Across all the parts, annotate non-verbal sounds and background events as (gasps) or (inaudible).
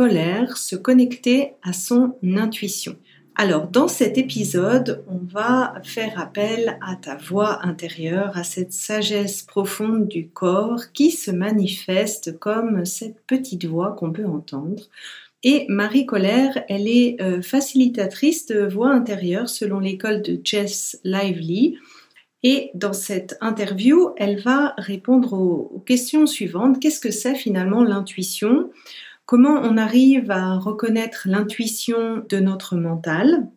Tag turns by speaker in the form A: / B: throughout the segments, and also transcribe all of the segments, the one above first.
A: Colère, se connecter à son intuition. Alors, dans cet épisode, on va faire appel à ta voix intérieure, à cette sagesse profonde du corps qui se manifeste comme cette petite voix qu'on peut entendre. Et Marie Colère, elle est euh, facilitatrice de voix intérieure selon l'école de Jess Lively. Et dans cette interview, elle va répondre aux, questions suivantes. Qu'est-ce que c'est finalement l'intuition? Comment on arrive à reconnaître l'intuition de notre mental?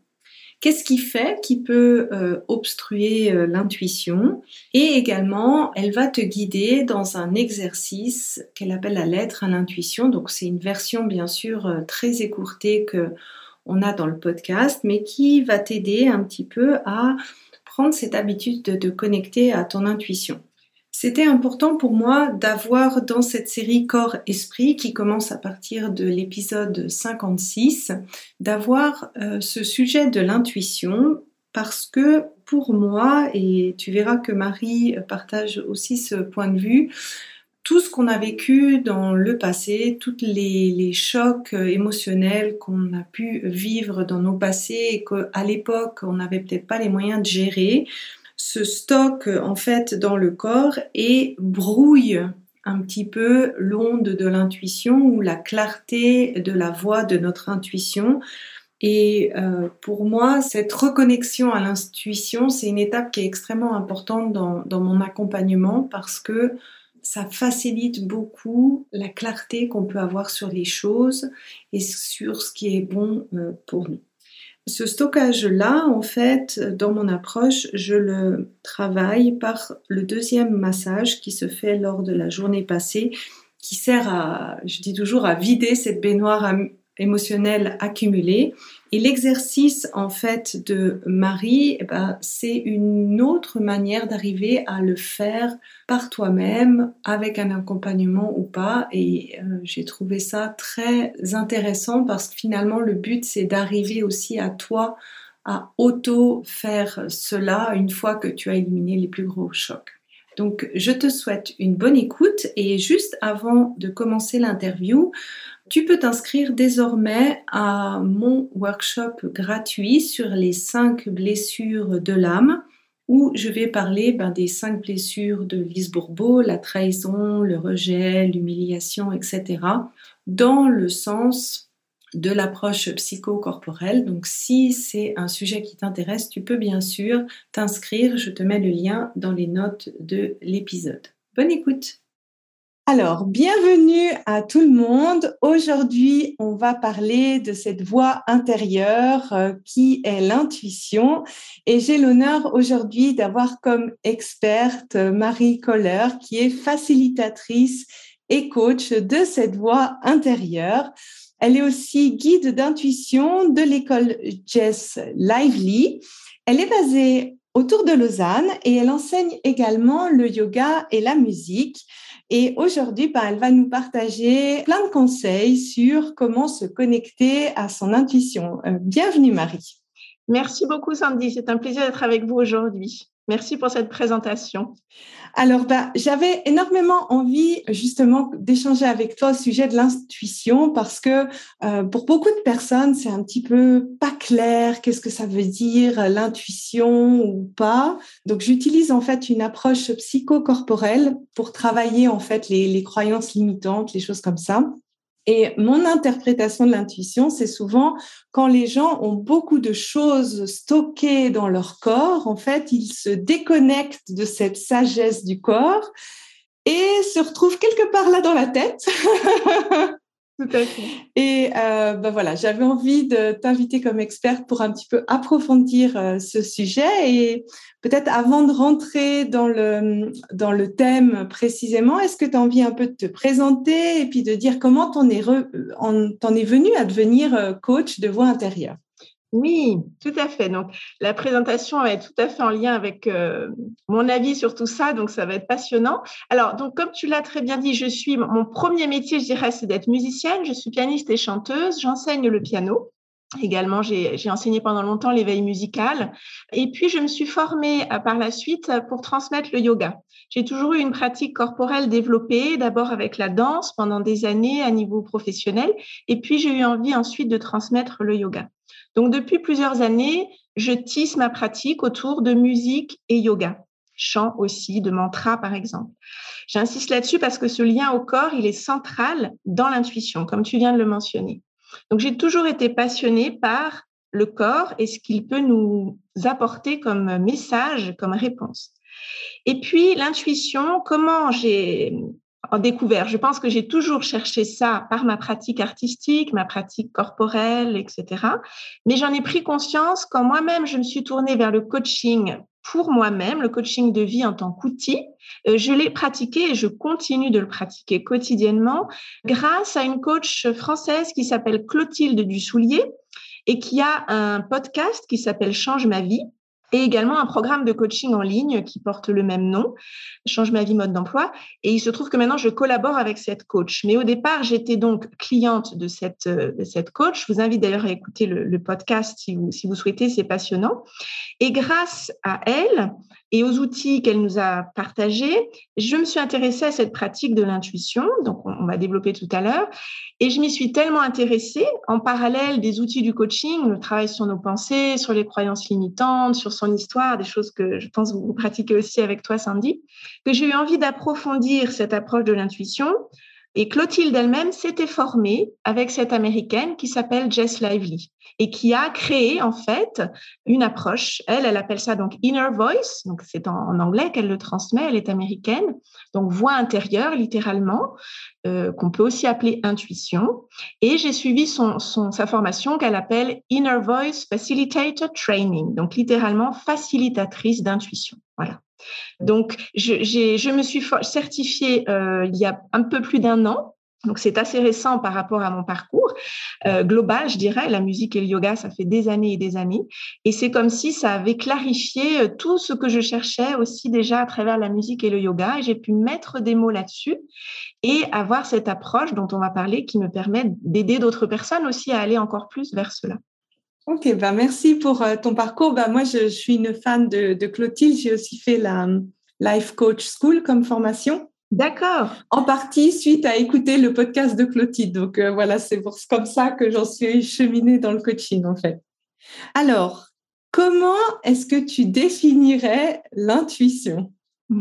A: Qu'est-ce qui fait qui peut euh, obstruer euh, l'intuition? Et également, elle va te guider dans un exercice qu'elle appelle la lettre à l'intuition. Donc c'est une version bien sûr euh, très écourtée que on a dans le podcast, mais qui va t'aider un petit peu à prendre cette habitude de te connecter à ton intuition. C'était important pour moi d'avoir dans cette série Corps-Esprit qui commence à partir de l'épisode 56, d'avoir euh, ce sujet de l'intuition parce que pour moi, et tu verras que Marie partage aussi ce point de vue, tout ce qu'on a vécu dans le passé, tous les, chocs euh, émotionnels qu'on a pu vivre dans nos passés et qu'à l'époque on n'avait peut-être pas les moyens de gérer, se stocke en fait dans le corps et brouille un petit peu l'onde de l'intuition ou la clarté de la voix de notre intuition. Et euh, pour moi, cette reconnexion à l'intuition, c'est une étape qui est extrêmement importante dans, mon accompagnement parce que ça facilite beaucoup la clarté qu'on peut avoir sur les choses et sur ce qui est bon euh, pour nous. Ce stockage-là, en fait, dans mon approche, je le travaille par le deuxième massage qui se fait lors de la journée passée, qui sert à, je dis toujours, à vider cette baignoire émotionnel accumulé. Et l'exercice en fait de Marie, eh ben, c'est une autre manière d'arriver à le faire par toi-même, avec un accompagnement ou pas. Et euh, j'ai trouvé ça très intéressant parce que finalement le but c'est d'arriver aussi à toi à auto faire cela une fois que tu as éliminé les plus gros chocs. Donc, je te souhaite une bonne écoute et juste avant de commencer l'interview, tu peux t'inscrire désormais à mon workshop gratuit sur les cinq blessures de l'âme où je vais parler ben, des cinq blessures de Lise Bourbeau, la trahison, le rejet, l'humiliation, etc., dans le sens de l'approche psychocorporelle. Donc si c'est un sujet qui t'intéresse, tu peux bien sûr t'inscrire. Je te mets le lien dans les notes de l'épisode. Bonne écoute alors, bienvenue à tout le monde. Aujourd'hui, on va parler de cette voix intérieure euh, qui est l'intuition. Et j'ai l'honneur aujourd'hui d'avoir comme experte euh, Marie Coller, qui est facilitatrice et coach de cette voix intérieure. Elle est aussi guide d'intuition de l'école Jess Lively. Elle est basée autour de Lausanne et elle enseigne également le yoga et la musique. Et aujourd'hui, bah, elle va nous partager plein de conseils sur comment se connecter à son intuition. Euh, bienvenue Marie.
B: Merci beaucoup Sandy, c'est un plaisir d'être avec vous aujourd'hui. Merci pour cette présentation.
A: Alors, bah, j'avais énormément envie justement d'échanger avec toi au sujet de l'intuition parce que euh, pour beaucoup de personnes, c'est un petit peu pas clair qu'est-ce que ça veut dire l'intuition ou pas. Donc, j'utilise en fait une approche psychocorporelle pour travailler en fait les croyances limitantes, les choses comme ça.
C: Et mon interprétation de l'intuition, c'est souvent quand les gens ont beaucoup de choses stockées dans leur corps, en fait, ils se déconnectent de cette sagesse du corps et se retrouvent quelque part là dans la tête. (laughs) Et euh, ben voilà, j'avais envie de t'inviter comme experte pour un petit peu approfondir euh, ce sujet. Et peut-être avant de rentrer dans le, thème précisément, est-ce que tu as envie un peu de te présenter et puis de dire comment t'en es, en, es venu à devenir euh, coach de voix intérieure?
B: Oui, tout à fait. Donc, la présentation être tout à fait en lien avec euh, mon avis sur tout ça, donc ça va être passionnant. Alors, donc, comme tu l'as très bien dit, je suis mon premier métier, je dirais, c'est d'être musicienne. Je suis pianiste et chanteuse. J'enseigne le piano. Également, j'ai enseigné pendant longtemps l'éveil musical. Et puis, je me suis formée euh, par la suite pour transmettre le yoga. J'ai toujours eu une pratique corporelle développée, d'abord avec la danse pendant des années à niveau professionnel. Et puis, j'ai eu envie ensuite de transmettre le yoga. Donc, depuis plusieurs années, je tisse ma pratique autour de musique et yoga. Chant aussi, de mantra, par exemple. J'insiste là-dessus parce que ce lien au corps, il est central dans l'intuition, comme tu viens de le mentionner. Donc, j'ai toujours été passionnée par le corps et ce qu'il peut nous apporter comme message, comme réponse. Et puis, l'intuition, comment j'ai en découvert. Je pense que j'ai toujours cherché ça par ma pratique artistique, ma pratique corporelle, etc. Mais j'en ai pris conscience quand moi-même, je me suis tournée vers le coaching pour moi-même, le coaching de vie en tant qu'outil. Euh, je l'ai pratiqué et je continue de le pratiquer quotidiennement grâce à une coach française qui s'appelle Clotilde Dussoulier et qui a un podcast qui s'appelle Change ma vie et également un programme de coaching en ligne qui porte le même nom, Change ma vie mode d'emploi. Et il se trouve que maintenant, je collabore avec cette coach. Mais au départ, j'étais donc cliente de cette, coach. Je vous invite d'ailleurs à écouter le, podcast si vous souhaitez, c'est passionnant. Et grâce à elle, et aux outils qu'elle nous a partagés, je me suis intéressée à cette pratique de l'intuition, donc on, va développer tout à l'heure, et je m'y suis tellement intéressée en parallèle des outils du coaching, le travail sur nos pensées, sur les croyances limitantes, sur son histoire, des choses que je pense vous pratiquez aussi avec toi, Sandy, que j'ai eu envie d'approfondir cette approche de l'intuition et Clotilde elle-même s'était formée avec cette américaine qui s'appelle Jess Lively et qui a créé en fait une approche. Elle, elle appelle ça donc inner voice. Donc c'est en, anglais qu'elle le transmet. Elle est américaine. Donc voix intérieure littéralement, euh, qu'on peut aussi appeler intuition. Et j'ai suivi son, son, sa formation qu'elle appelle inner voice facilitator training. Donc littéralement facilitatrice d'intuition. Voilà. Donc, je, me suis certifiée euh, il y a un peu plus d'un an. Donc, c'est assez récent par rapport à mon parcours euh, global, je dirais. La musique et le yoga, ça fait des années et des années. Et c'est comme si ça avait clarifié euh, tout ce que je cherchais aussi déjà à travers la musique et le yoga. Et j'ai pu mettre des mots là-dessus et avoir cette approche dont on va parler qui me permet d'aider d'autres personnes aussi à aller encore plus vers cela.
C: Ok, bah merci pour euh, ton parcours. Bah moi, je, suis une fan de, Clotilde. J'ai aussi fait la euh, Life Coach School comme formation.
B: D'accord.
C: En partie suite à écouter le podcast de Clotilde. Donc euh, voilà, c'est comme ça que j'en suis cheminée dans le coaching en fait. Alors, comment est-ce que tu définirais l'intuition? (laughs)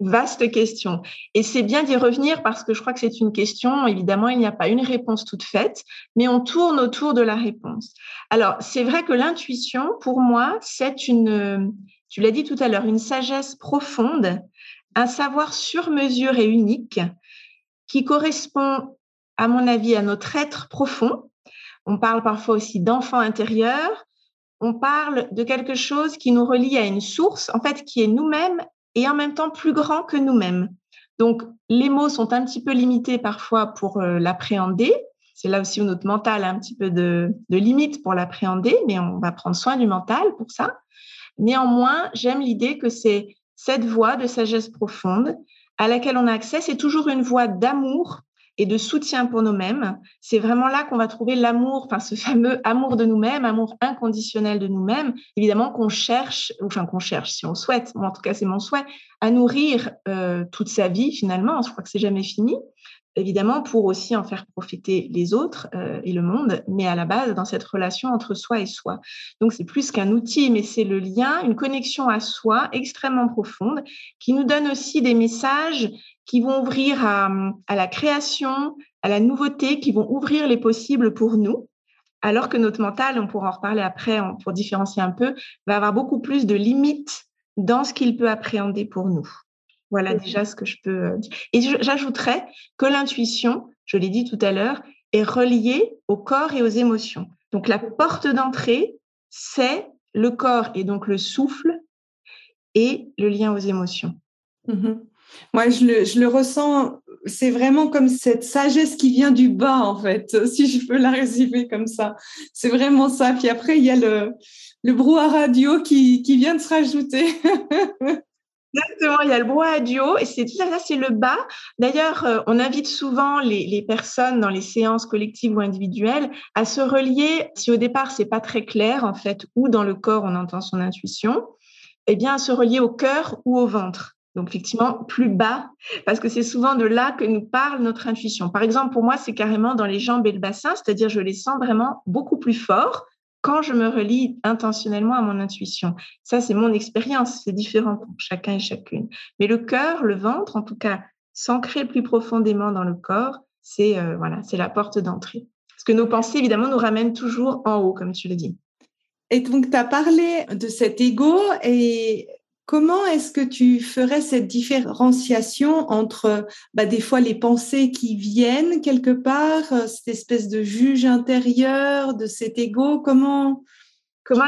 B: Vaste question. Et c'est bien d'y revenir parce que je crois que c'est une question, évidemment, il n'y a pas une réponse toute faite, mais on tourne autour de la réponse. Alors, c'est vrai que l'intuition, pour moi, c'est une, tu l'as dit tout à l'heure, une sagesse profonde, un savoir sur mesure et unique qui correspond, à mon avis, à notre être profond. On parle parfois aussi d'enfant intérieur. On parle de quelque chose qui nous relie à une source, en fait, qui est nous-mêmes et en même temps plus grand que nous-mêmes. Donc, les mots sont un petit peu limités parfois pour euh, l'appréhender. C'est là aussi où notre mental a un petit peu de, de limite pour l'appréhender, mais on va prendre soin du mental pour ça. Néanmoins, j'aime l'idée que c'est cette voie de sagesse profonde à laquelle on a accès. C'est toujours une voie d'amour et de soutien pour nous-mêmes. C'est vraiment là qu'on va trouver l'amour, enfin ce fameux amour de nous-mêmes, amour inconditionnel de nous-mêmes, évidemment qu'on cherche, enfin qu'on cherche si on souhaite, moi en tout cas c'est mon souhait, à nourrir euh, toute sa vie finalement, je crois que c'est jamais fini, évidemment pour aussi en faire profiter les autres euh, et le monde, mais à la base dans cette relation entre soi et soi. Donc c'est plus qu'un outil, mais c'est le lien, une connexion à soi extrêmement profonde qui nous donne aussi des messages qui vont ouvrir à, la création, à la nouveauté, qui vont ouvrir les possibles pour nous, alors que notre mental, on pourra en reparler après pour différencier un peu, va avoir beaucoup plus de limites dans ce qu'il peut appréhender pour nous. Voilà déjà ce que je peux euh, dire. Et j'ajouterais que l'intuition, je l'ai dit tout à l'heure, est reliée au corps et aux émotions. Donc la porte d'entrée, c'est le corps et donc le souffle et le lien aux émotions.
C: Mmh Moi, je le, je le ressens, c'est vraiment comme cette sagesse qui vient du bas, en fait, (laughs) si je peux la résumer comme ça. C'est vraiment ça. Puis après, il y a le, le brouhaha radio qui, qui vient de se rajouter. (laughs)
B: Exactement, il y a le brouhaha duo et c'est tout ça, c'est le bas. D'ailleurs, euh, on invite souvent les, personnes dans les séances collectives ou individuelles à se relier, si au départ c'est pas très clair en fait, où dans le corps on entend son intuition, eh bien à se relier au cœur ou au ventre. Donc effectivement, plus bas, parce que c'est souvent de là que nous parle notre intuition. Par exemple, pour moi, c'est carrément dans les jambes et le bassin, c'est-à-dire je les sens vraiment beaucoup plus forts quand je me relie intentionnellement à mon intuition. Ça, c'est mon expérience, c'est différent pour chacun et chacune. Mais le cœur, le ventre, en tout cas, s'ancrer plus profondément dans le corps, c'est euh, voilà, c'est la porte d'entrée. Parce que nos pensées, évidemment, nous ramènent toujours en haut, comme tu le dis.
C: Et donc, tu as parlé de cet ego et Comment est-ce que tu ferais cette différenciation entre bah, des fois les pensées qui viennent quelque part, euh, cette espèce de juge intérieur, de cet ego? Comment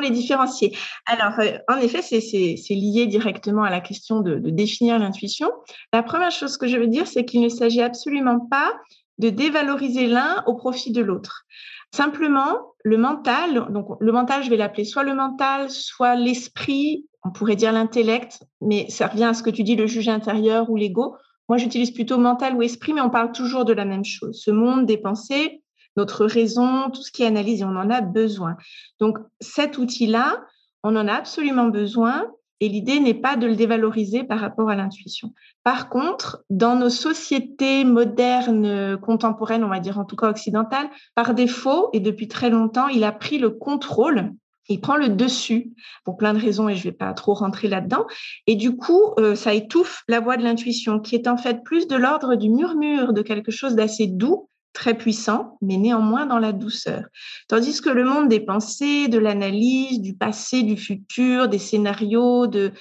B: les différencier? Alors, euh, en effet, c'est lié directement à la question de définir l'intuition. La première chose que je veux dire, c'est qu'il ne s'agit absolument pas de dévaloriser l'un au profit de l'autre. Simplement, le mental, donc le mental, je vais l'appeler soit le mental, soit l'esprit, on pourrait dire l'intellect, mais ça revient à ce que tu dis, le juge intérieur ou l'ego. Moi, j'utilise plutôt mental ou esprit, mais on parle toujours de la même chose. Ce monde des pensées, notre raison, tout ce qui est analyse, et on en a besoin. Donc, cet outil-là, on en a absolument besoin et l'idée n'est pas de le dévaloriser par rapport à l'intuition. Par contre, dans nos sociétés modernes, contemporaines, on va dire en tout cas occidentales, par défaut, et depuis très longtemps, il a pris le contrôle il prend le dessus pour plein de raisons et je ne vais pas trop rentrer là-dedans. Et du coup, euh, ça étouffe la voix de l'intuition qui est en fait plus de l'ordre du murmure, de quelque chose d'assez doux, très puissant, mais néanmoins dans la douceur. Tandis que le monde des pensées, de l'analyse, du passé, du futur, des scénarios, de,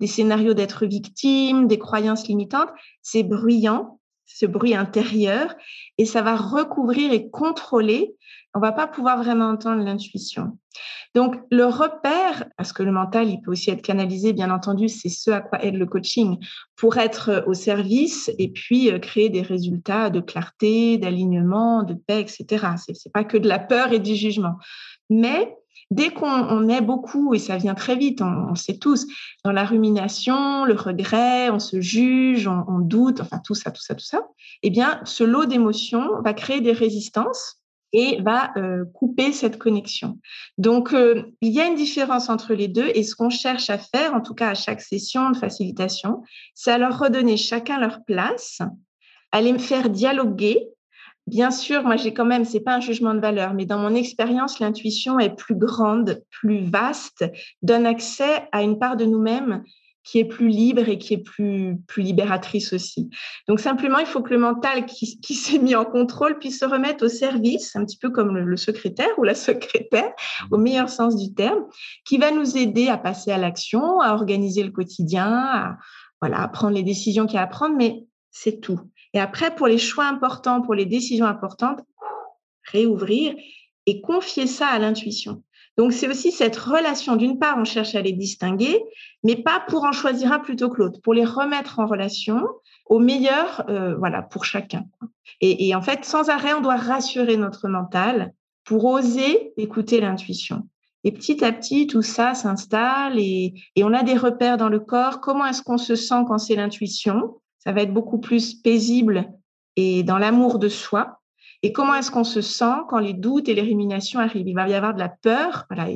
B: des scénarios d'être victime, des croyances limitantes, c'est bruyant, ce bruit intérieur, et ça va recouvrir et contrôler. On va pas pouvoir vraiment entendre l'intuition. Donc, le repère, parce que le mental, il peut aussi être canalisé, bien entendu, c'est ce à quoi aide le coaching, pour être euh, au service et puis euh, créer des résultats de clarté, d'alignement, de paix, etc. C'est, n'est pas que de la peur et du jugement. Mais dès qu'on est beaucoup, et ça vient très vite, on, sait tous, dans la rumination, le regret, on se juge, on, on, doute, enfin tout ça, tout ça, tout ça, eh bien, ce lot d'émotions va créer des résistances et va euh, couper cette connexion. Donc, euh, il y a une différence entre les deux et ce qu'on cherche à faire, en tout cas à chaque session de facilitation, c'est à leur redonner chacun leur place, à les faire dialoguer. Bien sûr, moi j'ai quand même, c'est pas un jugement de valeur, mais dans mon expérience, l'intuition est plus grande, plus vaste, donne accès à une part de nous-mêmes qui est plus libre et qui est plus, libératrice aussi. Donc simplement, il faut que le mental qui, (laughs) s'est mis en contrôle puisse se remettre au service, un petit peu comme le, secrétaire ou la secrétaire, au meilleur sens du terme, qui va nous aider à passer à l'action, à organiser le quotidien, voilà, à prendre les décisions qu'il y a à prendre, mais c'est tout. Et après, pour les choix importants, pour les décisions importantes, réouvrir et confier ça à l'intuition. Donc, c'est aussi cette relation. D'une part, on cherche à les distinguer, mais pas pour en choisir un plutôt que l'autre, pour les remettre en relation au meilleur, euh, voilà, pour chacun. Et, en fait, sans arrêt, on doit rassurer notre mental pour oser écouter l'intuition. Et petit à petit, tout ça s'installe et, et, on a des repères dans le corps. Comment est-ce qu'on se sent quand c'est l'intuition? Ça va être beaucoup plus paisible et dans l'amour de soi. Et comment est-ce qu'on se sent quand les doutes et les réminations arrivent? Il va y avoir de la peur. Voilà.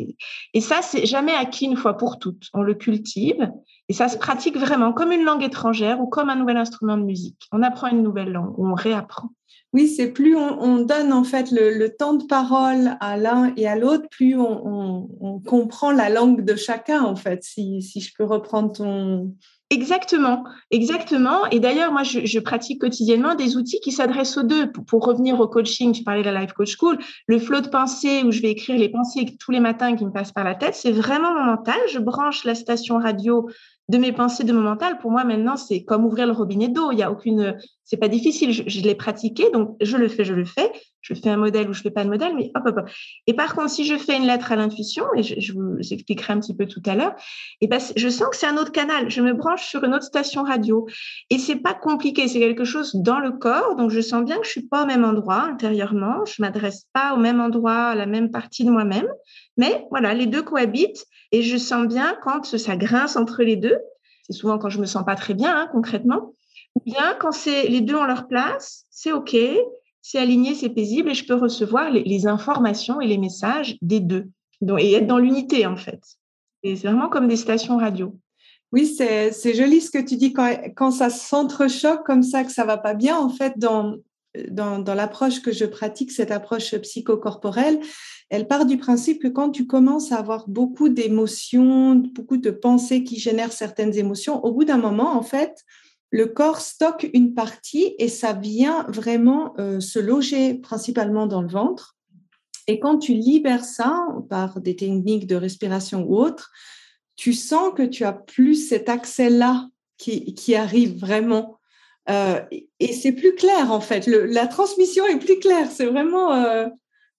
B: Et ça, c'est jamais acquis une fois pour toutes. On le cultive et ça se pratique vraiment comme une langue étrangère ou comme un nouvel instrument de musique. On apprend une nouvelle langue ou on réapprend.
C: Oui, c'est plus on, donne en fait le, temps de parole à l'un et à l'autre, plus on, comprend la langue de chacun en fait. Si, si je peux reprendre ton,
B: Exactement, exactement. Et d'ailleurs, moi, je, pratique quotidiennement des outils qui s'adressent aux deux. Pour, revenir au coaching, tu parlais de la Life Coach School, le flow de pensée où je vais écrire les pensées tous les matins qui me passent par la tête, c'est vraiment mon mental. Je branche la station radio de mes pensées, de mon mental, pour moi maintenant, c'est comme ouvrir le robinet d'eau. Il y a aucune, c'est pas difficile. Je, l'ai pratiqué, donc je le fais, je le fais. Je fais un modèle ou je fais pas de modèle, mais hop, hop, hop. Et par contre, si je fais une lettre à l'intuition, et je, vous expliquerai un petit peu tout à l'heure, et ben, je sens que c'est un autre canal. Je me branche sur une autre station radio. Et c'est pas compliqué. C'est quelque chose dans le corps. Donc, je sens bien que je suis pas au même endroit intérieurement. Je m'adresse pas au même endroit, à la même partie de moi-même. Mais voilà, les deux cohabitent et je sens bien quand ça grince entre les deux. C'est souvent quand je me sens pas très bien, hein, concrètement. Ou bien quand c'est les deux ont leur place, c'est OK, c'est aligné, c'est paisible et je peux recevoir les, informations et les messages des deux. Donc, et être dans l'unité, en fait. Et c'est vraiment comme des stations radio.
C: Oui, c'est joli ce que tu dis quand, quand ça s'entrechoque comme ça, que ça va pas bien. En fait, dans, dans, dans l'approche que je pratique, cette approche psychocorporelle, elle part du principe que quand tu commences à avoir beaucoup d'émotions, beaucoup de pensées qui génèrent certaines émotions, au bout d'un moment, en fait, le corps stocke une partie et ça vient vraiment euh, se loger principalement dans le ventre. Et quand tu libères ça par des techniques de respiration ou autres, tu sens que tu as plus cet accès-là qui, qui arrive vraiment. Euh, et c'est plus clair en fait. la transmission est plus claire. C'est vraiment. Euh,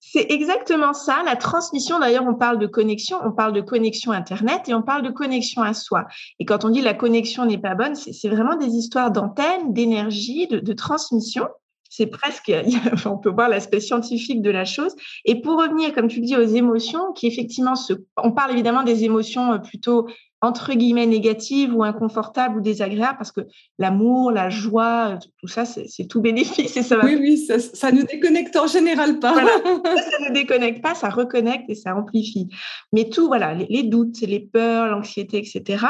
B: c'est exactement ça. La transmission, d'ailleurs, on parle de connexion, on parle de connexion Internet et on parle de connexion à soi. Et quand on dit la connexion n'est pas bonne, c'est vraiment des histoires d'antenne, d'énergie, de, transmission. C'est presque, (laughs) on peut voir l'aspect scientifique de la chose. Et pour revenir, comme tu le dis, aux émotions, qui effectivement, on parle évidemment des émotions euh, plutôt entre guillemets négatives ou inconfortables ou désagréables parce que l'amour, la joie, tout ça, c'est tout bénéfice et ça
C: Oui, oui, ça, ça nous déconnecte en général pas.
B: Voilà, (laughs) ça, ne déconnecte pas, ça reconnecte et ça amplifie. Mais tout, voilà, les, doutes, les peurs, l'anxiété, etc.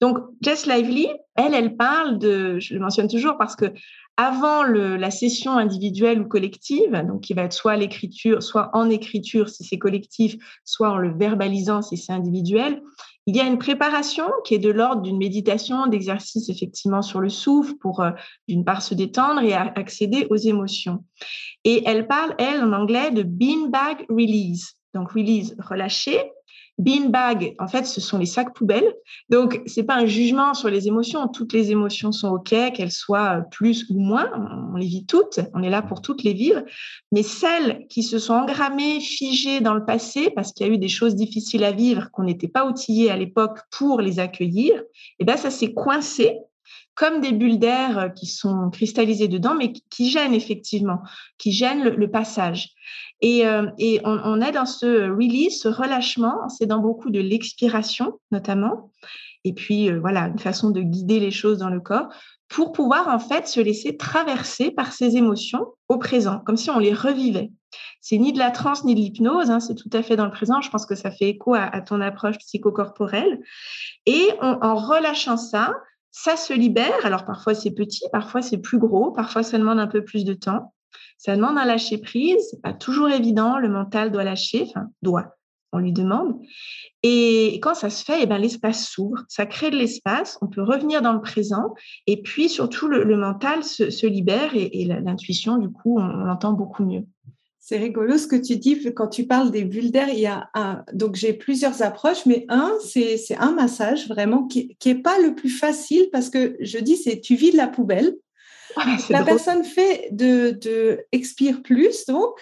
B: Donc, Jess Lively, elle, elle parle de, je le mentionne toujours parce que avant la session individuelle ou collective, donc qui va être soit l'écriture, soit en écriture si c'est collectif, soit en le verbalisant si c'est individuel, il y a une préparation qui est de l'ordre d'une méditation, d'exercice effectivement sur le souffle pour euh, d'une part se détendre et accéder aux émotions. Et elle parle, elle, en anglais, de beanbag release. Donc release, relâcher, Beanbag, en fait, ce sont les sacs poubelles. Donc, c'est pas un jugement sur les émotions. Toutes les émotions sont OK, qu'elles soient plus ou moins. On les vit toutes. On est là pour toutes les vivre. Mais celles qui se sont engrammées, figées dans le passé, parce qu'il y a eu des choses difficiles à vivre, qu'on n'était pas outillé à l'époque pour les accueillir, eh ben, ça s'est coincé comme des bulles d'air qui sont cristallisées dedans, mais qui gênent effectivement, qui gênent le passage. Et, euh, on, est dans ce release, ce relâchement, c'est dans beaucoup de l'expiration notamment, et puis euh, voilà, une façon de guider les choses dans le corps pour pouvoir en fait se laisser traverser par ces émotions au présent, comme si on les revivait. C'est ni de la transe ni de l'hypnose, hein, c'est tout à fait dans le présent. Je pense que ça fait écho à, ton approche psychocorporelle. Et en relâchant ça, ça se libère. Alors parfois c'est petit, parfois c'est plus gros, parfois ça demande un peu plus de temps. Ça demande un lâcher prise. Pas toujours évident. Le mental doit lâcher, enfin doit. On lui demande. Et quand ça se fait, eh ben, l'espace s'ouvre, ça crée de l'espace, on peut revenir dans le présent, et puis surtout le, mental se, libère et, l'intuition, du coup, on, l'entend beaucoup mieux.
C: C'est rigolo ce que tu dis quand tu parles des bulles d'air. Il y a un, donc j'ai plusieurs approches, mais un, c'est un massage vraiment qui, qui est pas le plus facile parce que je dis c'est tu vides la poubelle la personne fait de, expire plus, donc.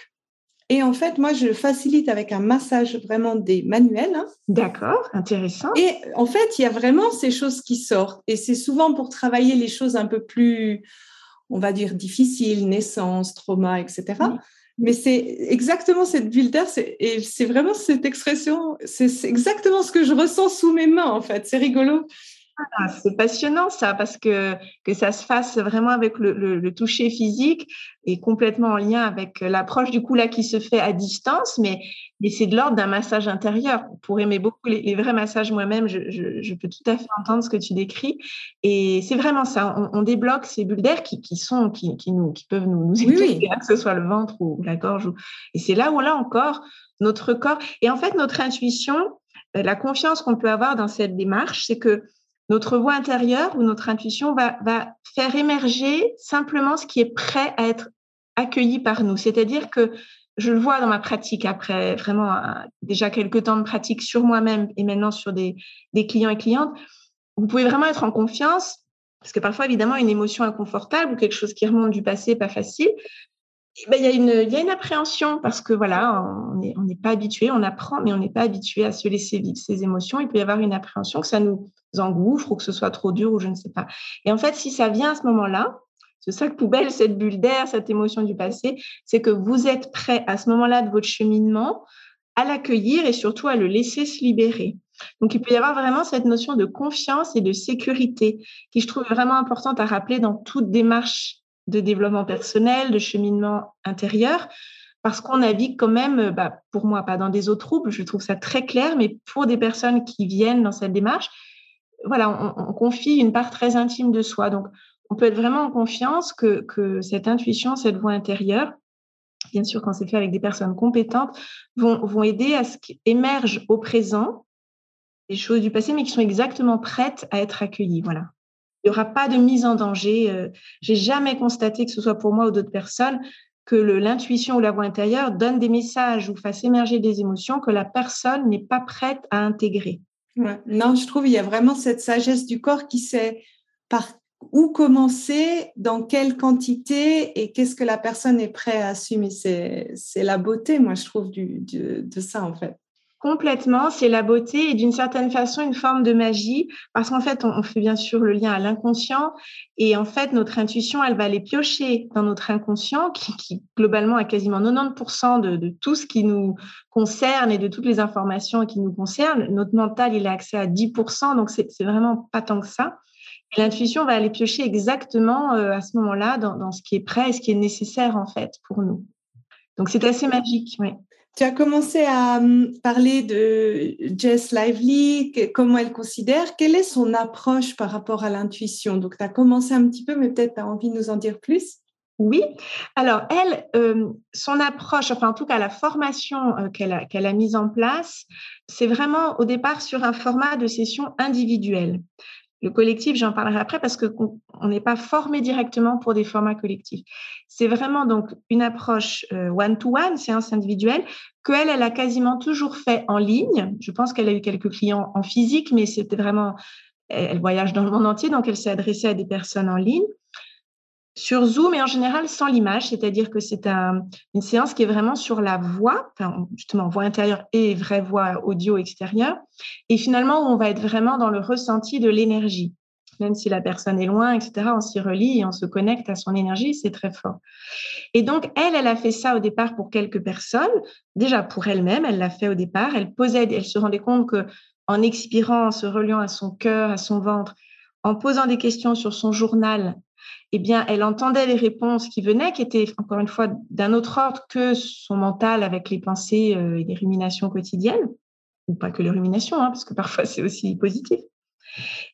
C: Et en fait, moi, je facilite avec un massage vraiment des manuels. Hein.
B: D'accord, intéressant.
C: Et en fait, il y a vraiment ces choses qui sortent. Et c'est souvent pour travailler les choses un peu plus, on va dire, difficiles, naissance, trauma, etc. Mais c'est exactement cette bulle d'air, et c'est vraiment cette expression, c'est exactement ce que je ressens sous mes mains, en fait. C'est rigolo.
B: Ah, c'est passionnant ça, parce que, que ça se fasse vraiment avec le, toucher physique et complètement en lien avec l'approche du coup là qui se fait à distance, mais, mais c'est de l'ordre d'un massage intérieur. Pour aimer beaucoup les, vrais massages moi-même, je, peux tout à fait entendre ce que tu décris. Et c'est vraiment ça, on, débloque ces bulles d'air qui, sont, qui, nous, qui peuvent nous, nous
C: oui,
B: hein, que ce soit le ventre ou la gorge. Et c'est là où là encore, notre corps, et en fait notre intuition, la confiance qu'on peut avoir dans cette démarche, c'est que notre voix intérieure ou notre intuition va, faire émerger simplement ce qui est prêt à être accueilli par nous. C'est-à-dire que je le vois dans ma pratique après vraiment déjà quelques temps de pratique sur moi-même et maintenant sur des, clients et clientes. Vous pouvez vraiment être en confiance parce que parfois, évidemment, une émotion inconfortable ou quelque chose qui remonte du passé, pas facile, ben, il, y a une, appréhension parce que voilà, on n'est pas habitué, on apprend, mais on n'est pas habitué à se laisser vivre ces émotions. Il peut y avoir une appréhension que ça nous engouffre ou que ce soit trop dur ou je ne sais pas. Et en fait, si ça vient à ce moment-là, ce sac poubelle, cette bulle d'air, cette émotion du passé, c'est que vous êtes prêt à ce moment-là de votre cheminement à l'accueillir et surtout à le laisser se libérer. Donc, il peut y avoir vraiment cette notion de confiance et de sécurité qui je trouve vraiment importante à rappeler dans toute démarche de développement personnel, de cheminement intérieur, parce qu'on navigue quand même, bah, pour moi, pas dans des eaux troubles, je trouve ça très clair, mais pour des personnes qui viennent dans cette démarche, voilà, on, confie une part très intime de soi. Donc, on peut être vraiment en confiance que, cette intuition, cette voix intérieure, bien sûr, quand c'est fait avec des personnes compétentes, vont, vont aider à ce qu'émerge au présent des choses du passé, mais qui sont exactement prêtes à être accueillies. Voilà. Il n'y aura pas de mise en danger. Euh, J'ai jamais constaté, que ce soit pour moi ou d'autres personnes, que l'intuition ou la voix intérieure donne des messages ou fasse émerger des émotions que la personne n'est pas prête à intégrer.
C: Non, je trouve qu'il y a vraiment cette sagesse du corps qui sait par où commencer, dans quelle quantité et qu'est-ce que la personne est prête à assumer. C'est la beauté, moi, je trouve, de ça, en fait.
B: Complètement, c'est la beauté et d'une certaine façon une forme de magie parce qu'en fait, on, fait bien sûr le lien à l'inconscient et en fait, notre intuition, elle va aller piocher dans notre inconscient qui, globalement a quasiment 90% de, de, tout ce qui nous concerne et de toutes les informations qui nous concernent. Notre mental, il a accès à 10%, donc c'est vraiment pas tant que ça. Et l'intuition va aller piocher exactement euh, à ce moment-là dans, dans, ce qui est prêt et ce qui est nécessaire en fait pour nous. Donc c'est assez magique, oui.
C: Tu as commencé à hum, parler de Jess Lively, comment elle considère, quelle est son approche par rapport à l'intuition? Donc, tu as commencé un petit peu, mais peut-être tu as envie de nous en dire plus.
B: Oui, alors elle, hum, son approche, enfin en tout cas la formation euh, qu'elle a, qu'elle a mise en place, c'est vraiment au départ sur un format de session individuelle. Le collectif, j'en parlerai après parce qu'on n'est pas formé directement pour des formats collectifs. C'est vraiment donc une approche euh, one-to-one, séance individuelle, qu'elle, elle a quasiment toujours fait en ligne. Je pense qu'elle a eu quelques clients en physique, mais c'était vraiment, elle voyage dans le monde entier, donc elle s'est adressée à des personnes en ligne sur Zoom et en général sans l'image, c'est-à-dire que c'est une séance qui est vraiment sur la voix, enfin, justement voix intérieure et vraie voix audio extérieure, et finalement on va être vraiment dans le ressenti de l'énergie. Même si la personne est loin, etc., on s'y relie et on se connecte à son énergie, c'est très fort. Et donc, elle, elle a fait ça au départ pour quelques personnes. Déjà pour elle-même, elle l'a fait au départ. Elle posait, elle se rendait compte que en expirant, en se reliant à son cœur, à son ventre, en posant des questions sur son journal, eh bien, elle entendait les réponses qui venaient, qui étaient encore une fois d'un autre ordre que son mental avec les pensées euh, et les ruminations quotidiennes, ou pas que les ruminations, hein, parce que parfois c'est aussi positif.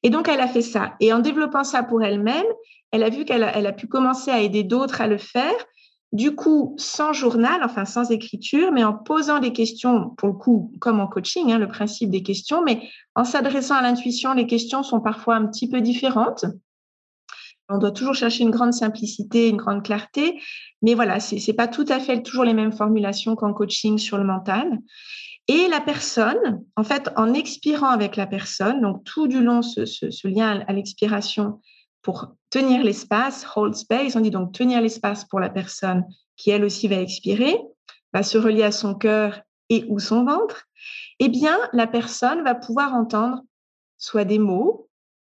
B: Et donc, elle a fait ça. Et en développant ça pour elle-même, elle a vu qu'elle a, pu commencer à aider d'autres à le faire. Du coup, sans journal, enfin sans écriture, mais en posant des questions, pour le coup, comme en coaching, hein, le principe des questions, mais en s'adressant à l'intuition, les questions sont parfois un petit peu différentes. On doit toujours chercher une grande simplicité, une grande clarté, mais voilà, c'est n'est pas tout à fait toujours les mêmes formulations qu'en coaching sur le mental. Et la personne, en fait, en expirant avec la personne, donc tout du long, ce, lien à l'expiration pour tenir l'espace, hold space, on dit donc tenir l'espace pour la personne qui elle aussi va expirer, va se relier à son cœur et ou son ventre, eh bien, la personne va pouvoir entendre soit des mots,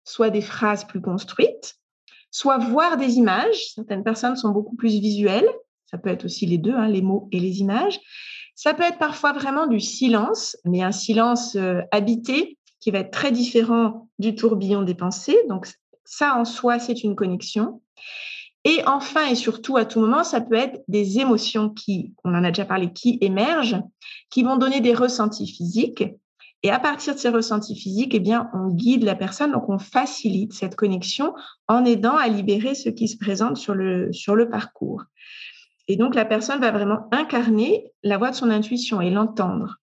B: soit des phrases plus construites, soit voir des images. Certaines personnes sont beaucoup plus visuelles. Ça peut être aussi les deux, hein, les mots et les images. Ça peut être parfois vraiment du silence, mais un silence euh, habité qui va être très différent du tourbillon des pensées. Donc ça en soi, c'est une connexion. Et enfin et surtout, à tout moment, ça peut être des émotions qui, on en a déjà parlé, qui émergent, qui vont donner des ressentis physiques et à partir de ces ressentis physiques, eh bien, on guide la personne, donc on facilite cette connexion en aidant à libérer ce qui se présente sur le, sur le parcours. Et donc, la personne va vraiment incarner la voix de son intuition et l'entendre.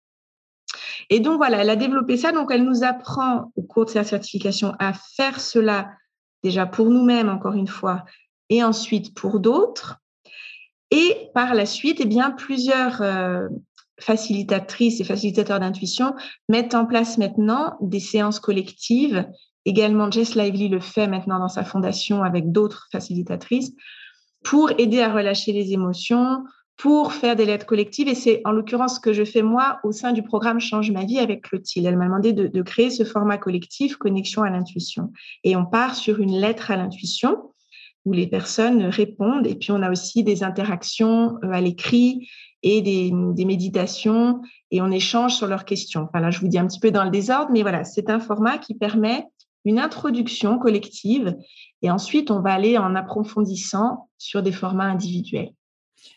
B: Et donc voilà, elle a développé ça. Donc elle nous apprend au cours de sa certification à faire cela déjà pour nous-mêmes, encore une fois, et ensuite pour d'autres. Et par la suite, eh bien, plusieurs euh, facilitatrices et facilitateurs d'intuition mettent en place maintenant des séances collectives. Également, Jess Lively le fait maintenant dans sa fondation avec d'autres facilitatrices pour aider à relâcher les émotions, pour faire des lettres collectives. Et c'est en l'occurrence ce que je fais moi au sein du programme Change ma vie avec Clotilde. Elle m'a demandé de, de, créer ce format collectif, connexion à l'intuition. Et on part sur une lettre à l'intuition où les personnes répondent. Et puis on a aussi des interactions euh, à l'écrit et des, des, méditations et on échange sur leurs questions. Enfin là, je vous dis un petit peu dans le désordre, mais voilà, c'est un format qui permet une introduction collective et ensuite on va aller en approfondissant sur des formats individuels.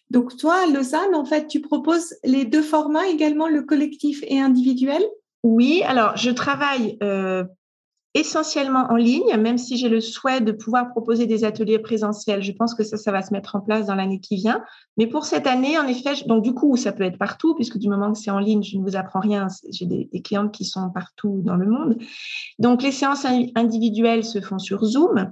C: Donc toi, Lausanne, en fait, tu proposes les deux formats également, le collectif et individuel?
B: Oui, alors je travaille euh, essentiellement en ligne, même si j'ai le souhait de pouvoir proposer des ateliers présentiels. Je pense que ça, ça va se mettre en place dans l'année qui vient. Mais pour cette année, en effet, donc du coup, ça peut être partout, puisque du moment que c'est en ligne, je ne vous apprends rien. J'ai des, des clientes qui sont partout dans le monde. Donc les séances individuelles se font sur Zoom.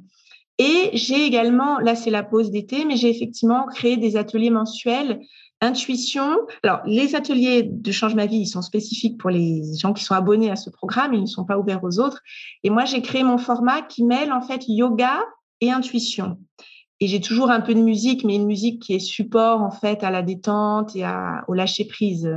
B: Et j'ai également, là c'est la pause d'été, mais j'ai effectivement créé des ateliers mensuels intuition. Alors, les ateliers de Change ma vie, ils sont spécifiques pour les gens qui sont abonnés à ce programme, ils ne sont pas ouverts aux autres. Et moi, j'ai créé mon format qui mêle en fait yoga et intuition. Et j'ai toujours un peu de musique, mais une musique qui est support en fait à la détente et à, au lâcher prise.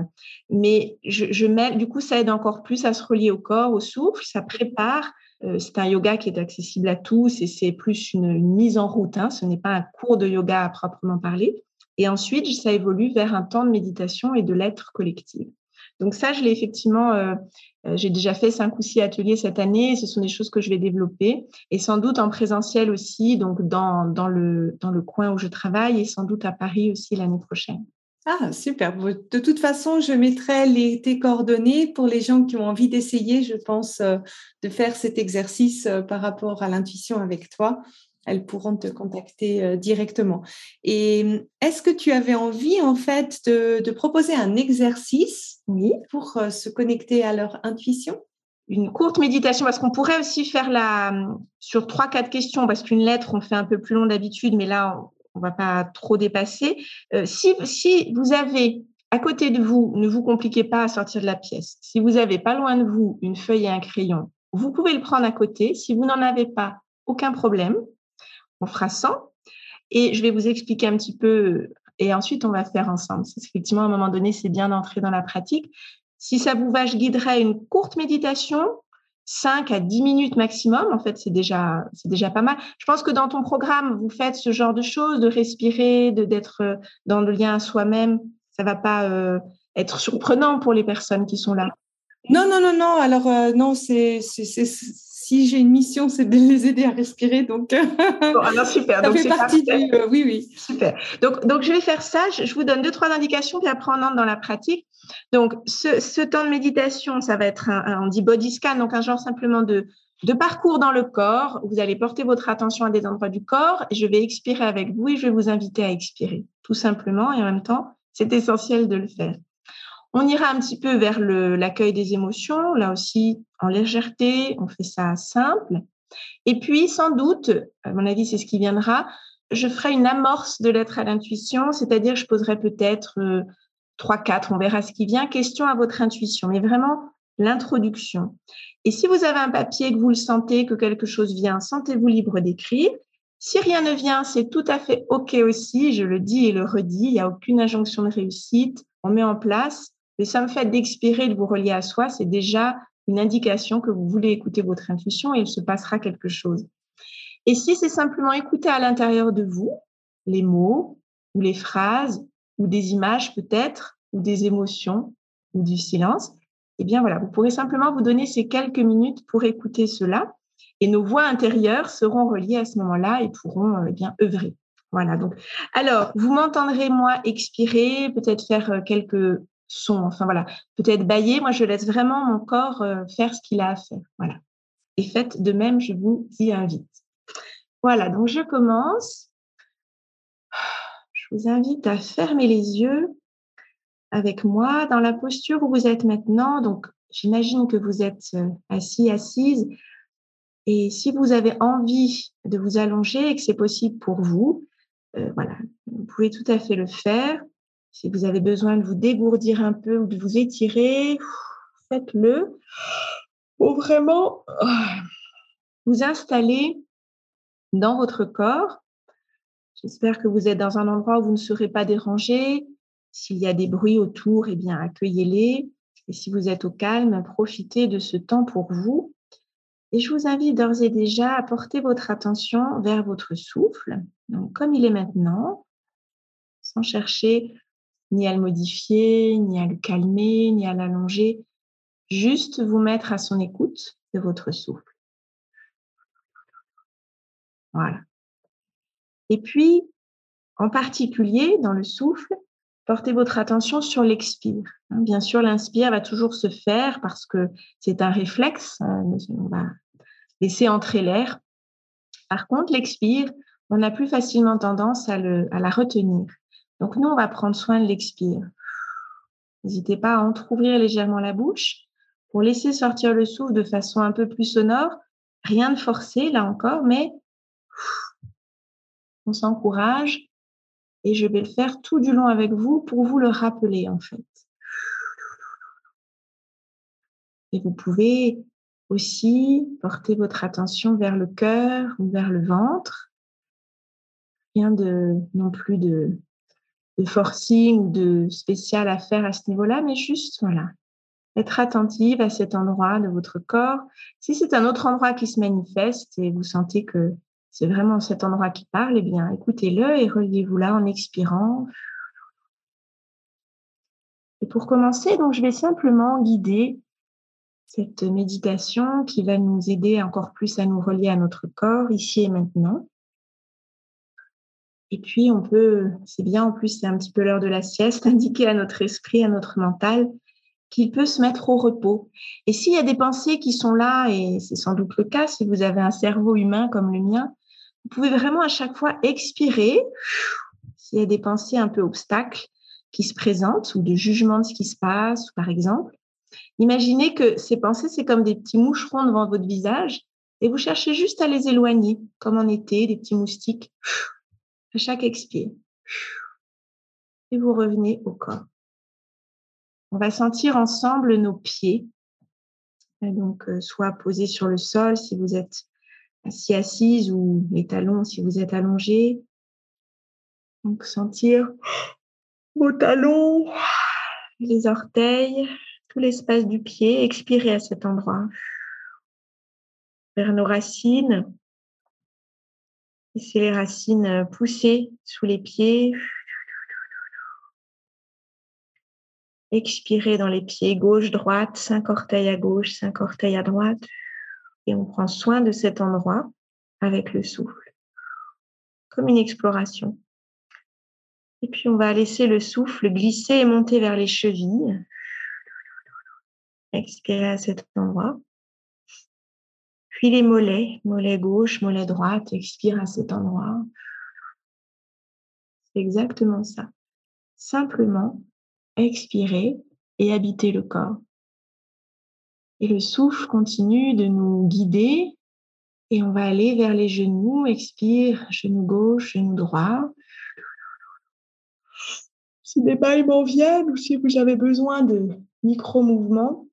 B: Mais je, mêle, du coup, ça aide encore plus à se relier au corps, au souffle, ça prépare euh, c'est un yoga qui est accessible à tous et c'est plus une, mise en route. Hein. Ce n'est pas un cours de yoga à proprement parler. Et ensuite, ça évolue vers un temps de méditation et de l'être collective. Donc ça, je l'ai effectivement, euh, euh, j'ai déjà fait cinq ou six ateliers cette année. ce sont des choses que je vais développer et sans doute en présentiel aussi, donc dans, dans, le, dans le coin où je travaille et sans doute à Paris aussi l'année prochaine.
C: Ah, super. De toute façon, je mettrai les, tes coordonnées pour les gens qui ont envie d'essayer, je pense, euh, de faire cet exercice par rapport à l'intuition avec toi. Elles pourront te contacter euh, directement. Et est-ce que tu avais envie, en fait, de, proposer un exercice oui. pour se connecter à leur intuition?
B: Une courte méditation, parce qu'on pourrait aussi faire la sur trois, quatre questions, parce qu'une lettre, on fait un peu plus long d'habitude, mais là, on va pas trop dépasser. Euh, si, si vous avez à côté de vous, ne vous compliquez pas à sortir de la pièce. Si vous avez pas loin de vous une feuille et un crayon, vous pouvez le prendre à côté. Si vous n'en avez pas, aucun problème. On fera 100. Et je vais vous expliquer un petit peu et ensuite on va faire ensemble. Effectivement, à un moment donné, c'est bien d'entrer dans la pratique. Si ça vous va, je guiderai une courte méditation 5 à 10 minutes maximum, en fait, c'est déjà, déjà pas mal. Je pense que dans ton programme, vous faites ce genre de choses, de respirer, de d'être euh, dans le lien à soi-même. Ça va pas euh, être surprenant pour les personnes qui sont là.
C: Non, non, non, non. Alors, euh, non, c'est, si j'ai une mission, c'est de les aider à respirer. Donc,
B: bon, alors super. (laughs)
C: ça fait partie du. oui, oui.
B: Super. Donc, donc, je vais faire ça. Je, vous donne deux, trois indications, puis après, on entre dans la pratique. Donc, ce, ce temps de méditation, ça va être un, on dit body scan, donc un genre simplement de, de parcours dans le corps. Vous allez porter votre attention à des endroits du corps. Et je vais expirer avec vous et je vais vous inviter à expirer, tout simplement. Et en même temps, c'est essentiel de le faire. On ira un petit peu vers l'accueil des émotions, là aussi en légèreté, on fait ça simple. Et puis, sans doute, à mon avis, c'est ce qui viendra, je ferai une amorce de l'être à l'intuition, c'est-à-dire je poserai peut-être euh, trois, quatre, on verra ce qui vient, question à votre intuition, mais vraiment l'introduction. Et si vous avez un papier, que vous le sentez, que quelque chose vient, sentez-vous libre d'écrire. Si rien ne vient, c'est tout à fait OK aussi, je le dis et le redis, il n'y a aucune injonction de réussite, on met en place le simple fait d'expirer, de vous relier à soi, c'est déjà une indication que vous voulez écouter votre intuition et il se passera quelque chose. Et si c'est simplement écouter à l'intérieur de vous les mots ou les phrases ou des images peut-être ou des émotions ou du silence, eh bien voilà, vous pourrez simplement vous donner ces quelques minutes pour écouter cela et nos voix intérieures seront reliées à ce moment-là et pourront eh bien œuvrer. Voilà. Donc, alors, vous m'entendrez moi expirer, peut-être faire euh, quelques son, enfin voilà, peut-être bailler. Moi, je laisse vraiment mon corps euh, faire ce qu'il a à faire. Voilà. Et faites de même, je vous y invite. Voilà, donc je commence. Je vous invite à fermer les yeux avec moi dans la posture où vous êtes maintenant. Donc, j'imagine que vous êtes euh, assis, assise. Et si vous avez envie de vous allonger et que c'est possible pour vous, euh, voilà, vous pouvez tout à fait le faire. Si vous avez besoin de vous dégourdir un peu ou de vous étirer, faites-le pour vraiment ah, vous installer dans votre corps. J'espère que vous êtes dans un endroit où vous ne serez pas dérangé. S'il y a des bruits autour, eh bien, accueillez-les. Et si vous êtes au calme, profitez de ce temps pour vous. Et je vous invite d'ores et déjà à porter votre attention vers votre souffle, donc comme il est maintenant, sans chercher ni à le modifier, ni à le calmer, ni à l'allonger, juste vous mettre à son écoute de votre souffle. Voilà. Et puis, en particulier, dans le souffle, portez votre attention sur l'expire. Hein. Bien sûr, l'inspire va toujours se faire parce que c'est un réflexe. Hein, on va laisser entrer l'air. Par contre, l'expire, on a plus facilement tendance à, la retenir. Donc, nous, on va prendre soin de l'expire. N'hésitez pas à entrouvrir légèrement la bouche pour laisser sortir le souffle de façon un peu plus sonore. Rien de forcé, là encore, mais on s'encourage et je vais le faire tout du long avec vous pour vous le rappeler en fait. Et vous pouvez aussi porter votre attention vers le cœur ou vers le ventre. Rien de non plus de, de forcing, de spécial à faire à ce niveau-là, mais juste voilà, être attentive à cet endroit de votre corps. Si c'est un autre endroit qui se manifeste et vous sentez que c'est vraiment cet endroit qui parle, eh bien, écoutez-le et reliez-vous là en expirant. Et pour commencer, donc, je vais simplement guider cette méditation qui va nous aider encore plus à nous relier à notre corps ici et maintenant. Et puis, on peut, c'est bien, en plus, c'est un petit peu l'heure de la sieste, (laughs) indiquer à notre esprit, à notre mental, qu'il peut se mettre au repos. Et s'il y a des pensées qui sont là, et c'est sans doute le cas si vous avez un cerveau humain comme le mien, vous pouvez vraiment à chaque fois expirer s'il y a des pensées un peu obstacles qui se présentent ou de jugement de ce qui se passe, par exemple. Imaginez que ces pensées, c'est comme des petits moucherons devant votre visage et vous cherchez juste à les éloigner, comme en été, des petits moustiques, à chaque expire. Et vous revenez au corps. On va sentir ensemble nos pieds, donc euh, soit posés sur le sol si vous êtes assis assise ou les talons si vous êtes allongé. Donc sentir (gasps) vos talons, (sniffs) les orteils, tout l'espace du pied, expirer à cet endroit. Vers nos racines. Laissez les racines pousser sous les pieds. Expirez dans les pieds gauche, droite, cinq orteils à gauche, cinq orteils à droite et on prend soin de cet endroit avec le souffle, comme une exploration. Et puis on va laisser le souffle glisser et monter vers les chevilles. Expirer à cet endroit. Puis les mollets, mollet gauche, mollet droite, expire à cet endroit. C'est exactement ça. Simplement expirer et habiter le corps. Et le souffle continue de nous guider et on va aller vers les genoux. Expire, genou gauche, genou droit. Si des bâillements viennent ou si vous avez besoin de micro-mouvements,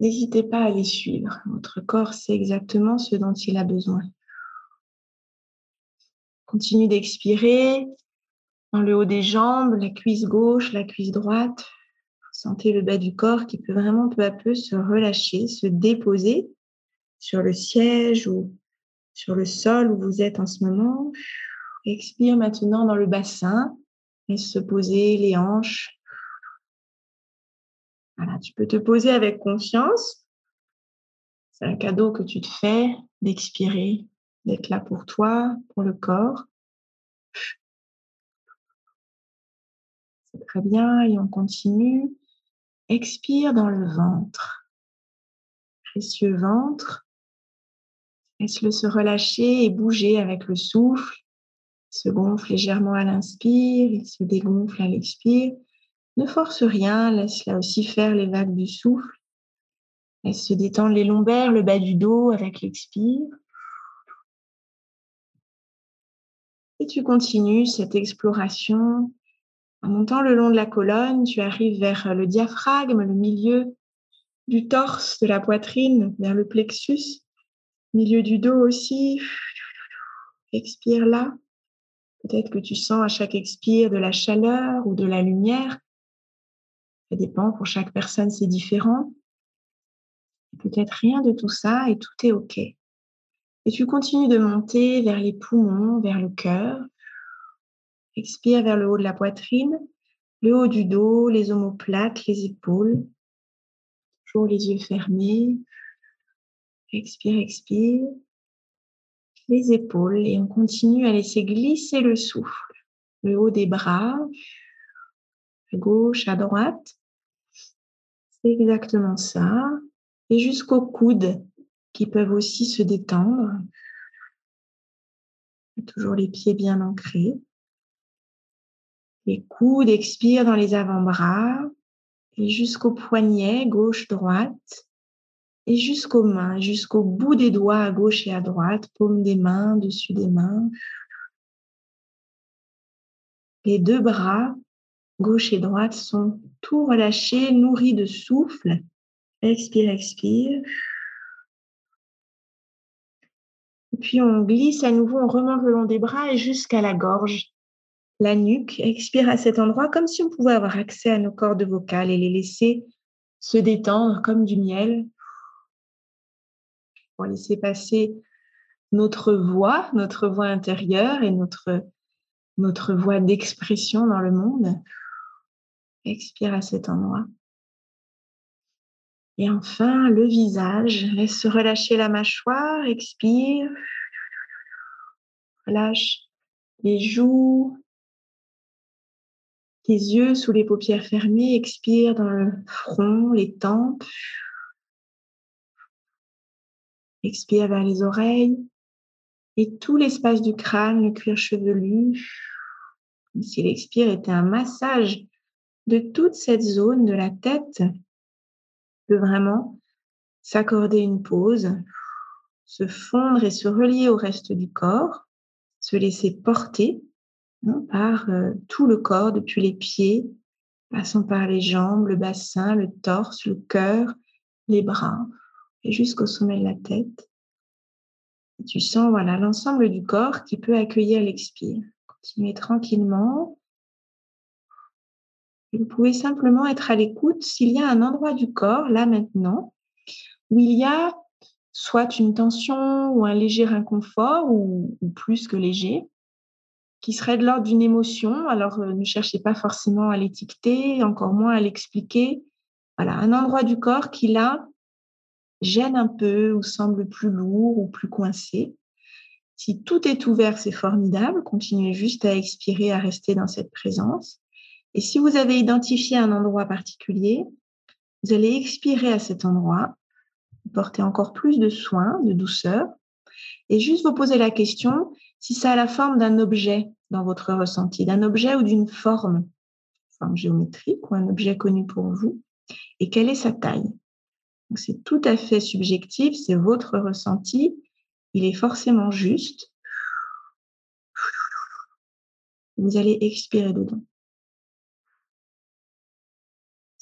B: n'hésitez pas à les suivre. Votre corps sait exactement ce dont il a besoin. Continue d'expirer dans le haut des jambes, la cuisse gauche, la cuisse droite. Sentez le bas du corps qui peut vraiment peu à peu se relâcher, se déposer sur le siège ou sur le sol où vous êtes en ce moment. Expire maintenant dans le bassin et se poser les hanches. Tu peux te poser avec confiance. C'est un cadeau que tu te fais d'expirer, d'être là pour toi, pour le corps. C'est très bien et on continue. Expire dans le ventre. Précieux ventre. Laisse-le se relâcher et bouger avec le souffle. Il se gonfle légèrement à l'inspire, il se dégonfle à l'expire. Ne force rien, laisse-la aussi faire les vagues du souffle. Laisse se détendre les lombaires, le bas du dos avec l'expire. Et tu continues cette exploration. En montant le long de la colonne, tu arrives vers le diaphragme, le milieu du torse, de la poitrine, vers le plexus, milieu du dos aussi. Expire là. Peut-être que tu sens à chaque expire de la chaleur ou de la lumière. Ça dépend, pour chaque personne, c'est différent peut-être rien de tout ça et tout est OK. Et tu continues de monter vers les poumons, vers le cœur. Expire vers le haut de la poitrine, le haut du dos, les omoplates, les épaules. Toujours les yeux fermés. Expire, expire. Les épaules et on continue à laisser glisser le souffle. Le haut des bras, à gauche, à droite. C'est exactement ça et jusqu'aux coudes qui peuvent aussi se détendre. Toujours les pieds bien ancrés. Les coudes expirent dans les avant-bras et jusqu'aux poignets gauche-droite et jusqu'aux mains, jusqu'au bout des doigts à gauche et à droite, paume des mains, dessus des mains. Les deux bras, gauche et droite, sont tout relâchés, nourris de souffle Expire, expire. Puis on glisse à nouveau, on remonte le long des bras et jusqu'à la gorge, la nuque. Expire à cet endroit comme si on pouvait avoir accès à nos cordes vocales et les laisser se détendre comme du miel. Pour laisser passer notre voix, notre voix intérieure et notre voix d'expression dans le monde. Expire à cet endroit. Et enfin, le visage. Laisse se relâcher la mâchoire. Expire. Relâche les joues, les yeux sous les paupières fermées. Expire dans le front, les tempes. Expire vers les oreilles et tout l'espace du crâne, le cuir chevelu, comme si l'expire était un massage de toute cette zone de la tête vraiment s'accorder une pause, se fondre et se relier au reste du corps, se laisser porter hein, par euh, tout le corps, depuis les pieds, passant par les jambes, le bassin, le torse, le cœur, les bras, et jusqu'au sommet de la tête. tu sens voilà l'ensemble du corps qui peut accueillir l'expire. Continuez tranquillement vous pouvez simplement être à l'écoute s'il y a un endroit du corps, là maintenant, où il y a soit une tension ou un léger inconfort, ou, plus que léger, qui serait de l'ordre d'une émotion. Alors, euh, ne cherchez pas forcément à l'étiqueter, encore moins à l'expliquer. Voilà, un endroit du corps qui, là, gêne un peu ou semble plus lourd ou plus coincé. Si tout est ouvert, c'est formidable. Continuez juste à expirer, à rester dans cette présence. Et si vous avez identifié un endroit particulier, vous allez expirer à cet endroit, porter encore plus de soin, de douceur, et juste vous poser la question si ça a la forme d'un objet dans votre ressenti, d'un objet ou d'une forme, forme géométrique ou un objet connu pour vous, et quelle est sa taille? C'est tout à fait subjectif, c'est votre ressenti, il est forcément juste. Vous allez expirer dedans.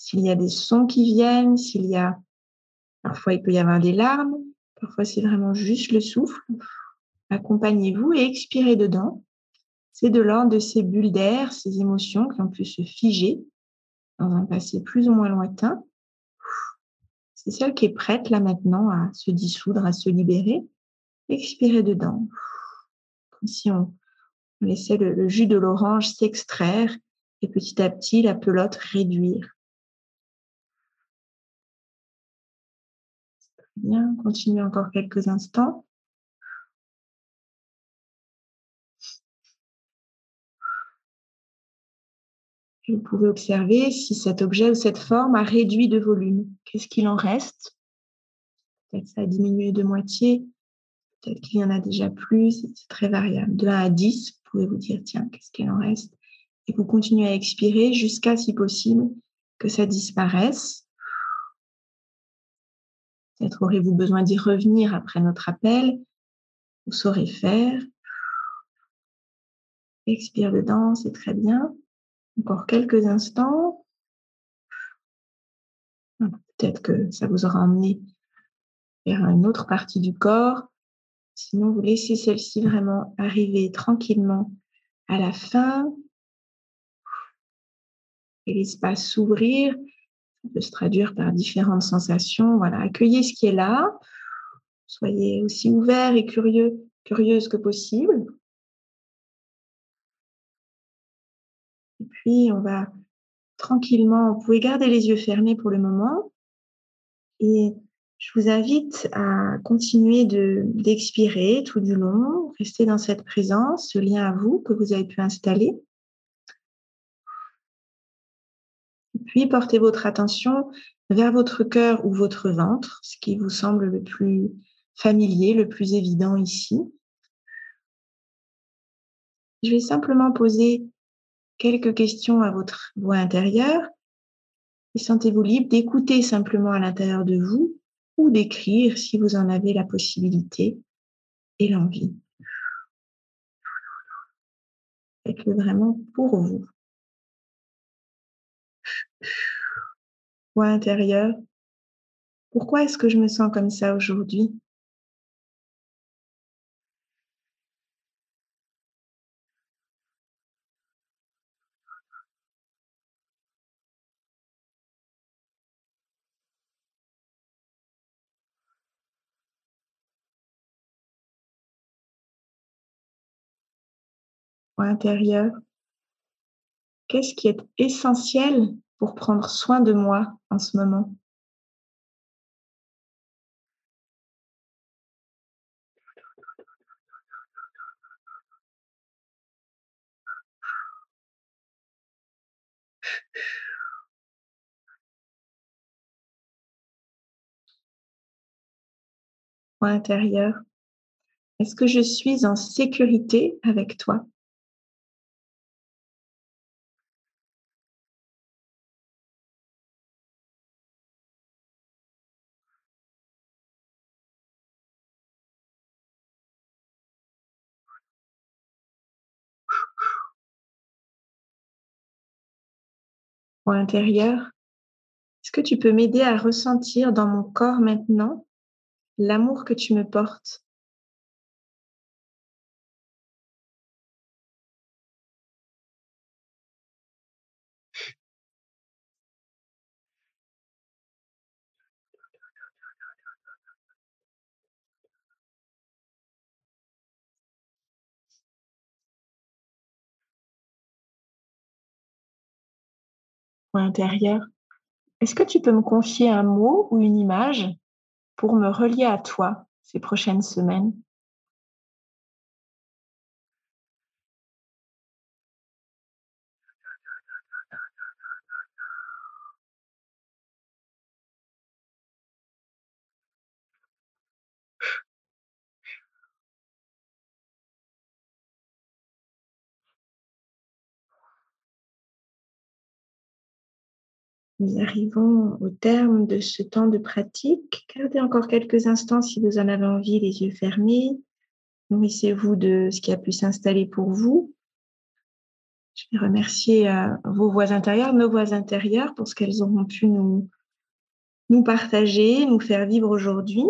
B: S'il y a des sons qui viennent, s'il y a, parfois il peut y avoir des larmes, parfois c'est vraiment juste le souffle. Accompagnez-vous et expirez dedans. C'est de l'ordre de ces bulles d'air, ces émotions qui ont pu se figer dans un passé plus ou moins lointain. C'est celle qui est prête là maintenant à se dissoudre, à se libérer. Expirez dedans. Comme si on, laissait le jus de l'orange s'extraire et petit à petit la pelote réduire. Bien, continuez encore quelques instants. vous pouvez observer si cet objet ou cette forme a réduit de volume. Qu'est-ce qu'il en reste? Peut-être ça a diminué de moitié, peut-être qu'il y en a déjà plus, c'est très variable. De 1 à 10, vous pouvez vous dire, tiens, qu'est-ce qu'il en reste? Et vous continuez à expirer jusqu'à, si possible, que ça disparaisse Peut-être aurez-vous besoin d'y revenir après notre appel. Vous saurez faire. Expire dedans, c'est très bien. Encore quelques instants. Peut-être que ça vous aura emmené vers une autre partie du corps. Sinon, vous laissez celle-ci vraiment arriver tranquillement à la fin. Et l'espace s'ouvrir. Peut se traduire par différentes sensations. Voilà, accueillez ce qui est là. Soyez aussi ouvert et curieux, curieuse que possible. Et puis, on va tranquillement, vous pouvez garder les yeux fermés pour le moment. Et je vous invite à continuer d'expirer tout du long, rester dans cette présence, ce lien à vous que vous avez pu installer. Puis, portez votre attention vers votre cœur ou votre ventre, ce qui vous semble le plus familier, le plus évident ici. Je vais simplement poser quelques questions à votre voix intérieure et sentez-vous libre d'écouter simplement à l'intérieur de vous ou d'écrire si vous en avez la possibilité et l'envie. Faites-le vraiment pour vous. Voix intérieure, pourquoi est-ce que je me sens comme ça aujourd'hui? Intérieur Qu'est-ce qui est essentiel pour prendre soin de moi en ce moment? Intérieur, est-ce que je suis en sécurité avec toi? Intérieur, est-ce que tu peux m'aider à ressentir dans mon corps maintenant l'amour que tu me portes? Intérieur. Est-ce que tu peux me confier un mot ou une image pour me relier à toi ces prochaines semaines? Nous arrivons au terme de ce temps de pratique. Gardez encore quelques instants si vous en avez envie, les yeux fermés. Nourrissez-vous de ce qui a pu s'installer pour vous. Je vais remercier euh, vos voix intérieures, nos voix intérieures, pour ce qu'elles auront pu nous, nous partager, nous faire vivre aujourd'hui.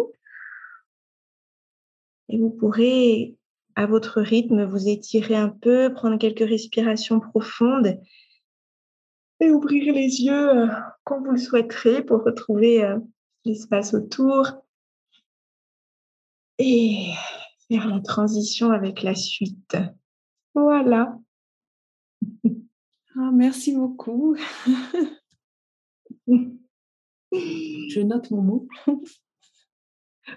B: Et vous pourrez, à votre rythme, vous étirer un peu, prendre quelques respirations profondes et ouvrir les yeux euh, quand vous le souhaiterez pour retrouver euh, l'espace autour et faire la transition avec la suite. Voilà. (laughs)
C: Ah, merci beaucoup. (laughs) Je note mon mot.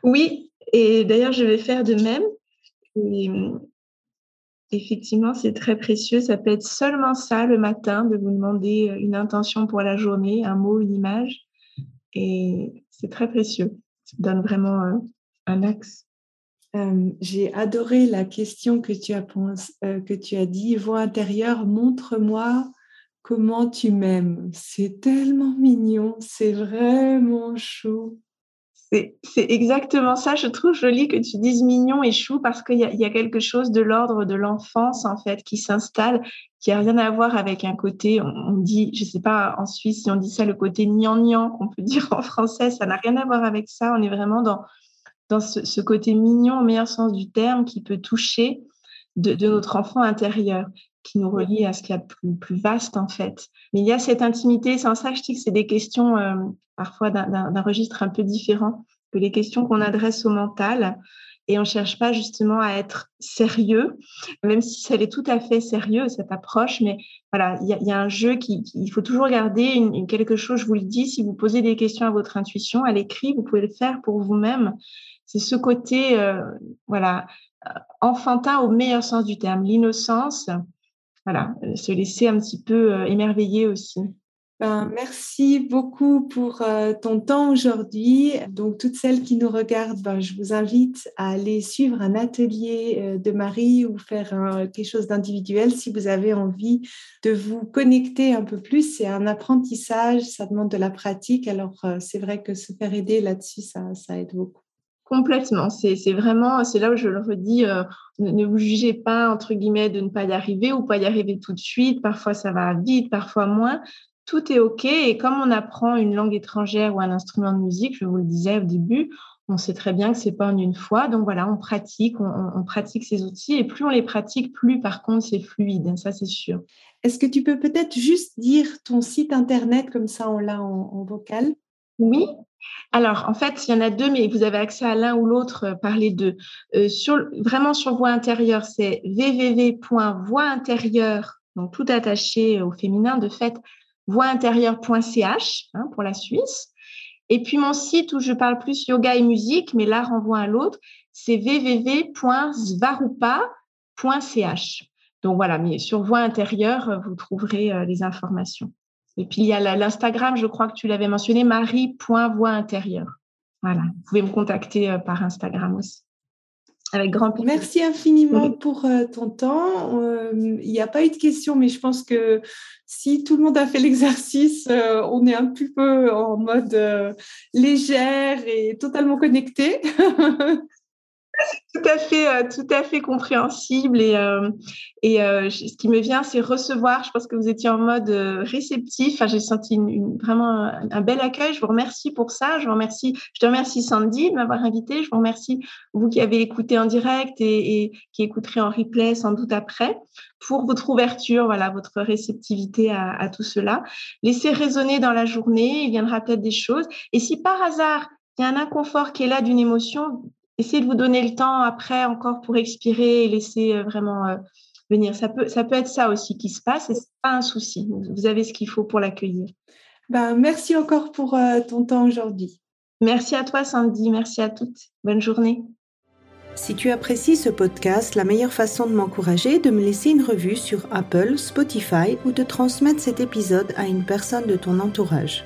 B: Oui, et d'ailleurs, je vais faire de même. Et Effectivement, c'est très précieux. Ça peut être seulement ça le matin, de vous demander euh, une intention pour la journée, un mot, une image. Et c'est très précieux. Ça donne vraiment euh, un, axe.
C: Euh, j'ai adoré la question que tu as, que tu as dit. Voix intérieure, montre-moi comment tu m'aimes. C'est tellement mignon, c'est vraiment chou.
B: C'est exactement ça. Je trouve joli que tu dises mignon et chou parce qu'il y, a quelque chose de l'ordre de l'enfance en fait qui s'installe, qui a rien à voir avec un côté. On, dit, je sais pas en Suisse si on dit ça, le côté gnangnan qu'on peut (laughs) dire en français, ça n'a rien à voir avec ça. On est vraiment dans ce, côté mignon au meilleur sens du terme qui peut toucher de notre enfant intérieur qui nous relie à ce qu'il y a de plus, plus, vaste en fait. Mais il y a cette intimité, sans ça je dis que c'est des questions euh, parfois d'un registre un peu différent que les questions qu'on adresse au mental. Et on ne cherche pas justement à être sérieux, même si ça est tout à fait sérieux, cette approche. Mais voilà, il y, y, a un jeu qui, qui, il faut toujours garder une, une, quelque chose, je vous le dis, si vous posez des questions à votre intuition, à l'écrit, vous pouvez le faire pour vous-même. C'est ce côté, euh, voilà, enfantin au meilleur sens du terme, l'innocence. Voilà, euh, se laisser un petit peu euh, émerveiller aussi.
C: Ben, merci beaucoup pour euh, ton temps aujourd'hui. Donc, toutes celles qui nous regardent, ben, je vous invite à aller suivre un atelier euh, de Marie ou faire un, quelque chose d'individuel si vous avez envie de vous connecter un peu plus. C'est un apprentissage, ça demande de la pratique. Alors, euh, c'est vrai que se faire aider là-dessus, ça, ça aide beaucoup.
B: Complètement. C'est vraiment, c'est là où je le redis, euh, ne, vous jugez pas, entre guillemets, de ne pas y arriver ou pas y arriver tout de suite. Parfois, ça va vite, parfois moins tout est OK. Et comme on apprend une langue étrangère ou un instrument de musique, je vous le disais au début, on sait très bien que c'est pas en une fois. Donc voilà, on pratique, on, on, pratique ces outils. Et plus on les pratique, plus par contre c'est fluide. Ça, c'est sûr.
C: Est-ce que tu peux peut-être juste dire ton site internet comme ça on l'a en, en, vocal?
B: Oui. Alors, en fait, il y en a deux, mais vous avez accès à l'un ou l'autre euh, par les deux. Euh, vraiment sur voix intérieure, c'est www.voix intérieure, donc tout attaché au féminin, de fait, voixintérieure.ch hein, pour la Suisse. Et puis mon site où je parle plus yoga et musique, mais là renvoie à l'autre, c'est www.svarupa.ch. Donc voilà, mais sur voix intérieure, vous trouverez euh, les informations. Et puis il y a l'Instagram, je crois que tu l'avais mentionné, marie.voix intérieure. Voilà, vous pouvez me contacter euh, par Instagram aussi. Avec grand plaisir.
C: Merci infiniment pour euh, ton temps. Euh, il n'y a pas eu de questions, mais je pense que si tout le monde a fait (laughs) l'exercice, on est un petit peu en mode légère et totalement connecté. (laughs)
B: tout euh, tout à fait compréhensible. Et, euh, euh, ce qui me vient, c'est recevoir. Je pense que vous étiez en mode réceptif. J'ai senti vraiment un, bel accueil. Je vous remercie pour ça. Je remercie. Te remercie Sandy de m'avoir invité. Je vous remercie vous qui avez écouté en direct et, qui écouterez en replay sans doute après pour votre ouverture, voilà, votre réceptivité à tout cela. Laissez résonner dans la journée. Il viendra peut-être des choses. Et si par hasard il y a un inconfort qui est là d'une émotion, essayez de vous donner le temps après encore pour expirer et laisser euh, vraiment euh, venir. Ça peut, ça peut être ça aussi qui se passe et c'est pas un souci. Vous avez ce qu'il faut pour l'accueillir.
C: Ben, merci encore pour euh, ton temps aujourd'hui.
B: Merci à toi, Sandy. Merci à toutes. Bonne journée.
C: Si tu apprécies ce podcast, la meilleure façon de m'encourager est de me laisser une revue sur Apple, Spotify ou de transmettre cet épisode à une personne de ton entourage.